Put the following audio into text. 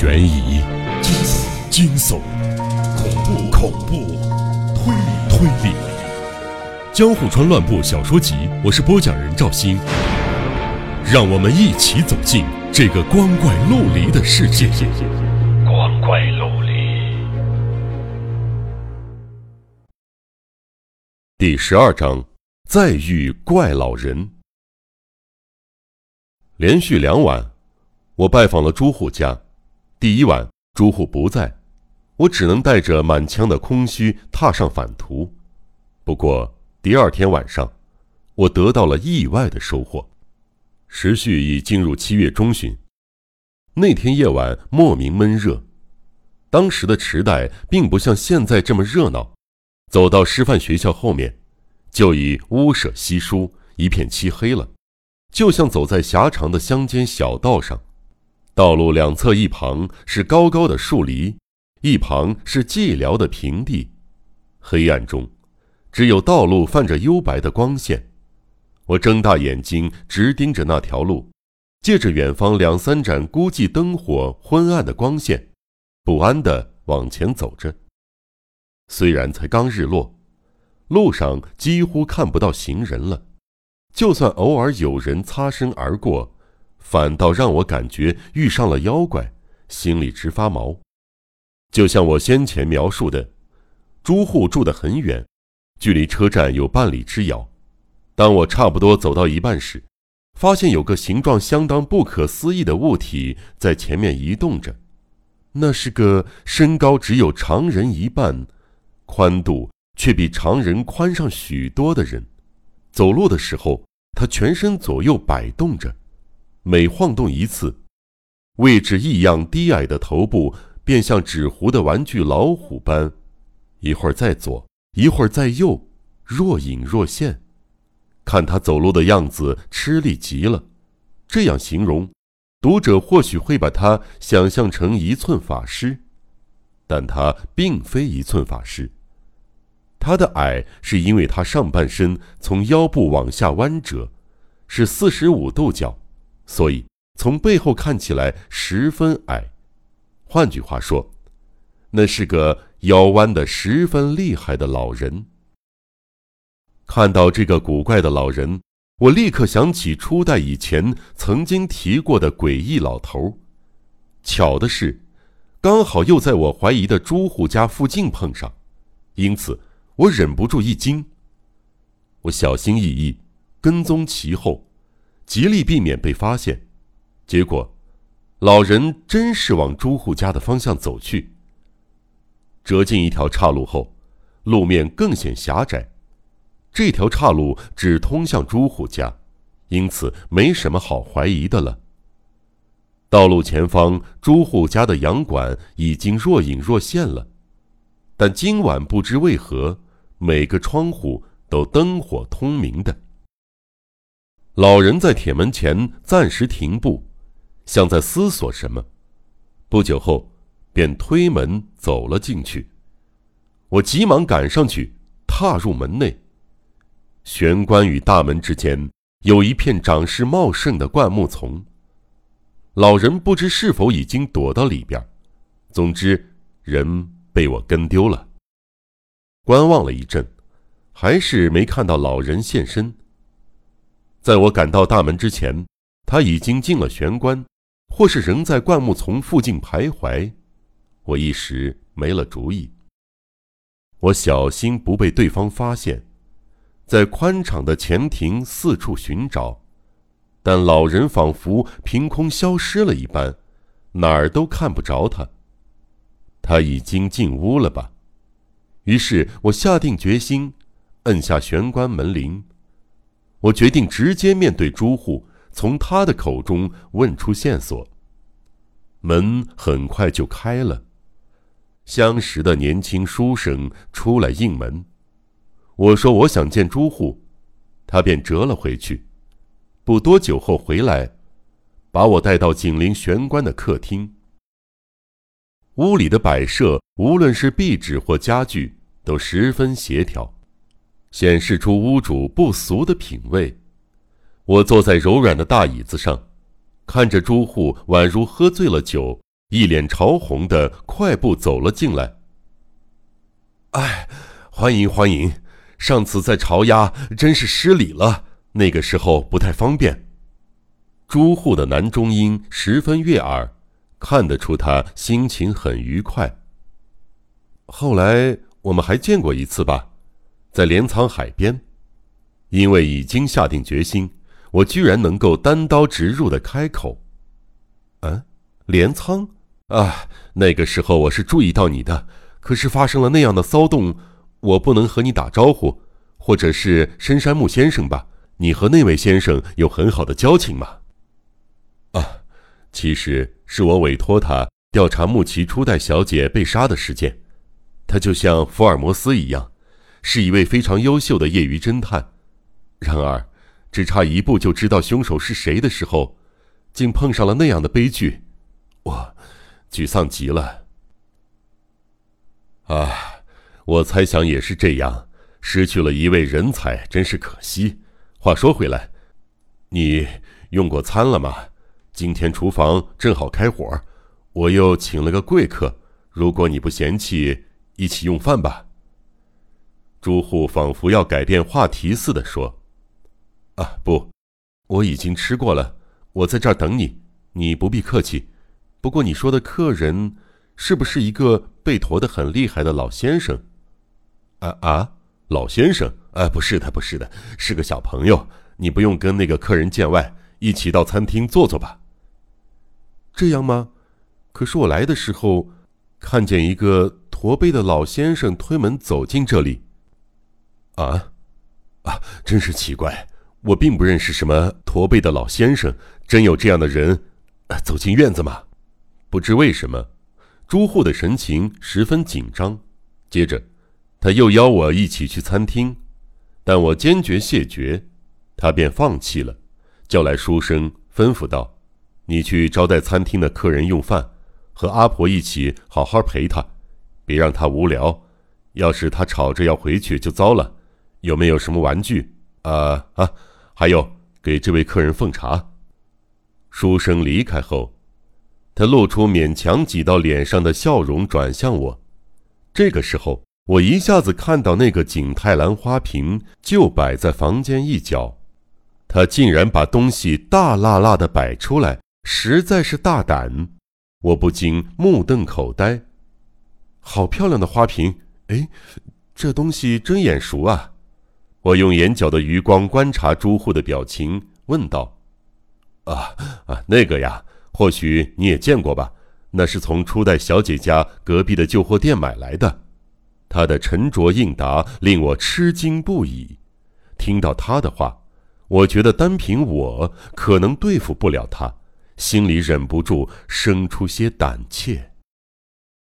悬疑、惊悚、惊悚恐怖、恐怖、推理、推理，《江户川乱步小说集》，我是播讲人赵鑫，让我们一起走进这个光怪陆离的世界。光怪陆离。第十二章，再遇怪老人。连续两晚，我拜访了朱户家。第一晚，朱户不在，我只能带着满腔的空虚踏上返途。不过第二天晚上，我得到了意外的收获。时序已进入七月中旬，那天夜晚莫名闷热。当时的池袋并不像现在这么热闹，走到师范学校后面，就已屋舍稀疏，一片漆黑了。就像走在狭长的乡间小道上，道路两侧一旁是高高的树篱，一旁是寂寥的平地。黑暗中，只有道路泛着幽白的光线。我睁大眼睛，直盯着那条路，借着远方两三盏孤寂灯火昏暗的光线，不安地往前走着。虽然才刚日落，路上几乎看不到行人了。就算偶尔有人擦身而过，反倒让我感觉遇上了妖怪，心里直发毛。就像我先前描述的，朱户住得很远，距离车站有半里之遥。当我差不多走到一半时，发现有个形状相当不可思议的物体在前面移动着。那是个身高只有常人一半，宽度却比常人宽上许多的人，走路的时候。他全身左右摆动着，每晃动一次，位置异样低矮的头部便像纸糊的玩具老虎般，一会儿在左，一会儿在右，若隐若现。看他走路的样子，吃力极了。这样形容，读者或许会把他想象成一寸法师，但他并非一寸法师。他的矮是因为他上半身从腰部往下弯折，是四十五度角，所以从背后看起来十分矮。换句话说，那是个腰弯的十分厉害的老人。看到这个古怪的老人，我立刻想起初代以前曾经提过的诡异老头。巧的是，刚好又在我怀疑的朱户家附近碰上，因此。我忍不住一惊，我小心翼翼跟踪其后，极力避免被发现。结果，老人真是往朱户家的方向走去。折进一条岔路后，路面更显狭窄。这条岔路只通向朱户家，因此没什么好怀疑的了。道路前方朱户家的洋馆已经若隐若现了，但今晚不知为何。每个窗户都灯火通明的。老人在铁门前暂时停步，像在思索什么。不久后，便推门走了进去。我急忙赶上去，踏入门内。玄关与大门之间有一片长势茂盛的灌木丛。老人不知是否已经躲到里边，总之，人被我跟丢了。观望了一阵，还是没看到老人现身。在我赶到大门之前，他已经进了玄关，或是仍在灌木丛附近徘徊。我一时没了主意。我小心不被对方发现，在宽敞的前庭四处寻找，但老人仿佛凭空消失了一般，哪儿都看不着他。他已经进屋了吧？于是我下定决心，摁下玄关门铃。我决定直接面对朱户，从他的口中问出线索。门很快就开了，相识的年轻书生出来应门。我说我想见朱户，他便折了回去。不多久后回来，把我带到紧邻玄关的客厅。屋里的摆设，无论是壁纸或家具。都十分协调，显示出屋主不俗的品味。我坐在柔软的大椅子上，看着朱户宛如喝醉了酒，一脸潮红的快步走了进来。哎，欢迎欢迎！上次在朝鸭真是失礼了，那个时候不太方便。朱户的男中音十分悦耳，看得出他心情很愉快。后来我们还见过一次吧，在镰仓海边。因为已经下定决心，我居然能够单刀直入的开口。嗯，镰仓啊，那个时候我是注意到你的，可是发生了那样的骚动，我不能和你打招呼，或者是深山木先生吧？你和那位先生有很好的交情吗？啊，其实是我委托他调查木崎初代小姐被杀的事件，他就像福尔摩斯一样，是一位非常优秀的业余侦探。然而，只差一步就知道凶手是谁的时候，竟碰上了那样的悲剧，我沮丧极了。啊，我猜想也是这样，失去了一位人才，真是可惜。话说回来，你用过餐了吗？今天厨房正好开火，我又请了个贵客，如果你不嫌弃，一起用饭吧。朱户仿佛要改变话题似的说。啊不，我已经吃过了，我在这儿等你，你不必客气。不过你说的客人，是不是一个被驼的很厉害的老先生？啊啊，老先生？啊，不是的，不是的，是个小朋友。你不用跟那个客人见外，一起到餐厅坐坐吧。这样吗？可是我来的时候，看见一个驼背的老先生推门走进这里。啊，啊，真是奇怪。我并不认识什么驼背的老先生，真有这样的人走进院子吗？不知为什么，朱户的神情十分紧张。接着，他又邀我一起去餐厅，但我坚决谢绝，他便放弃了，叫来书生吩咐道：“你去招待餐厅的客人用饭，和阿婆一起好好陪他，别让他无聊。要是他吵着要回去，就糟了。有没有什么玩具？啊啊！”还有，给这位客人奉茶。书生离开后，他露出勉强挤到脸上的笑容，转向我。这个时候，我一下子看到那个景泰蓝花瓶就摆在房间一角，他竟然把东西大辣辣的摆出来，实在是大胆。我不禁目瞪口呆。好漂亮的花瓶！哎，这东西真眼熟啊！我用眼角的余光观察朱户的表情，问道：“啊啊，那个呀，或许你也见过吧？那是从初代小姐家隔壁的旧货店买来的。”他的沉着应答令我吃惊不已。听到他的话，我觉得单凭我可能对付不了他，心里忍不住生出些胆怯。